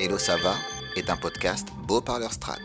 Hello ça va est un podcast Beau Parleur Strat.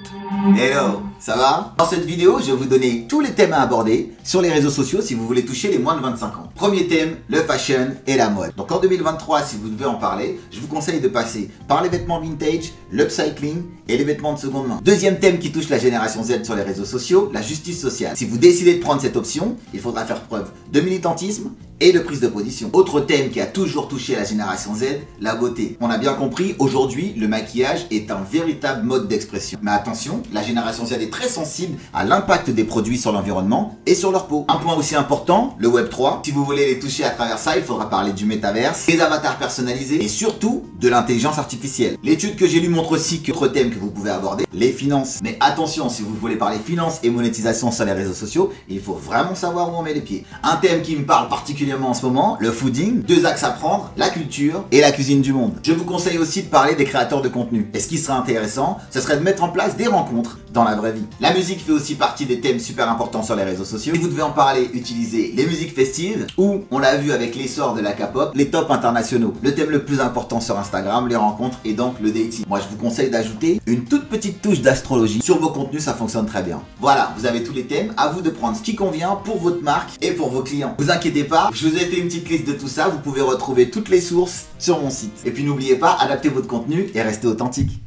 Hello, ça va? Dans cette vidéo, je vais vous donner tous les thèmes à aborder sur les réseaux sociaux si vous voulez toucher les moins de 25 ans. Premier thème, le fashion et la mode. Donc en 2023, si vous devez en parler, je vous conseille de passer par les vêtements vintage, l'upcycling et les vêtements de seconde main. Deuxième thème qui touche la génération Z sur les réseaux sociaux, la justice sociale. Si vous décidez de prendre cette option, il faudra faire preuve de militantisme et de prise de position. Autre thème qui a toujours touché la génération Z, la beauté. On a bien compris, aujourd'hui, le maquillage est un véritable mode d'expression. Mais attention, la génération Z est très sensible à l'impact des produits sur l'environnement et sur leur peau. Un point aussi important, le Web 3. Si vous voulez les toucher à travers ça, il faudra parler du métaverse, des avatars personnalisés et surtout de l'intelligence artificielle. L'étude que j'ai lue montre aussi que autre thème que vous pouvez aborder, les finances. Mais attention, si vous voulez parler finances et monétisation sur les réseaux sociaux, il faut vraiment savoir où on met les pieds. Un thème qui me parle particulièrement en ce moment, le fooding, deux axes à prendre, la culture et la cuisine du monde. Je vous conseille aussi de parler des créateurs de contenu. Et ce qui serait intéressant, ce serait de mettre en place des rencontres dans la vraie vie. La musique fait aussi partie des thèmes super importants sur les réseaux sociaux. Si vous devez en parler, utilisez les musiques festives ou, on l'a vu avec l'essor de la K-pop, les tops internationaux. Le thème le plus important sur Instagram, les rencontres et donc le dating. Moi, je vous conseille d'ajouter une toute petite touche d'astrologie sur vos contenus, ça fonctionne très bien. Voilà, vous avez tous les thèmes, à vous de prendre ce qui convient pour votre marque et pour vos clients. Vous inquiétez pas, je vous ai fait une petite liste de tout ça, vous pouvez retrouver toutes les sources sur mon site. Et puis n'oubliez pas, adaptez votre contenu et restez authentique.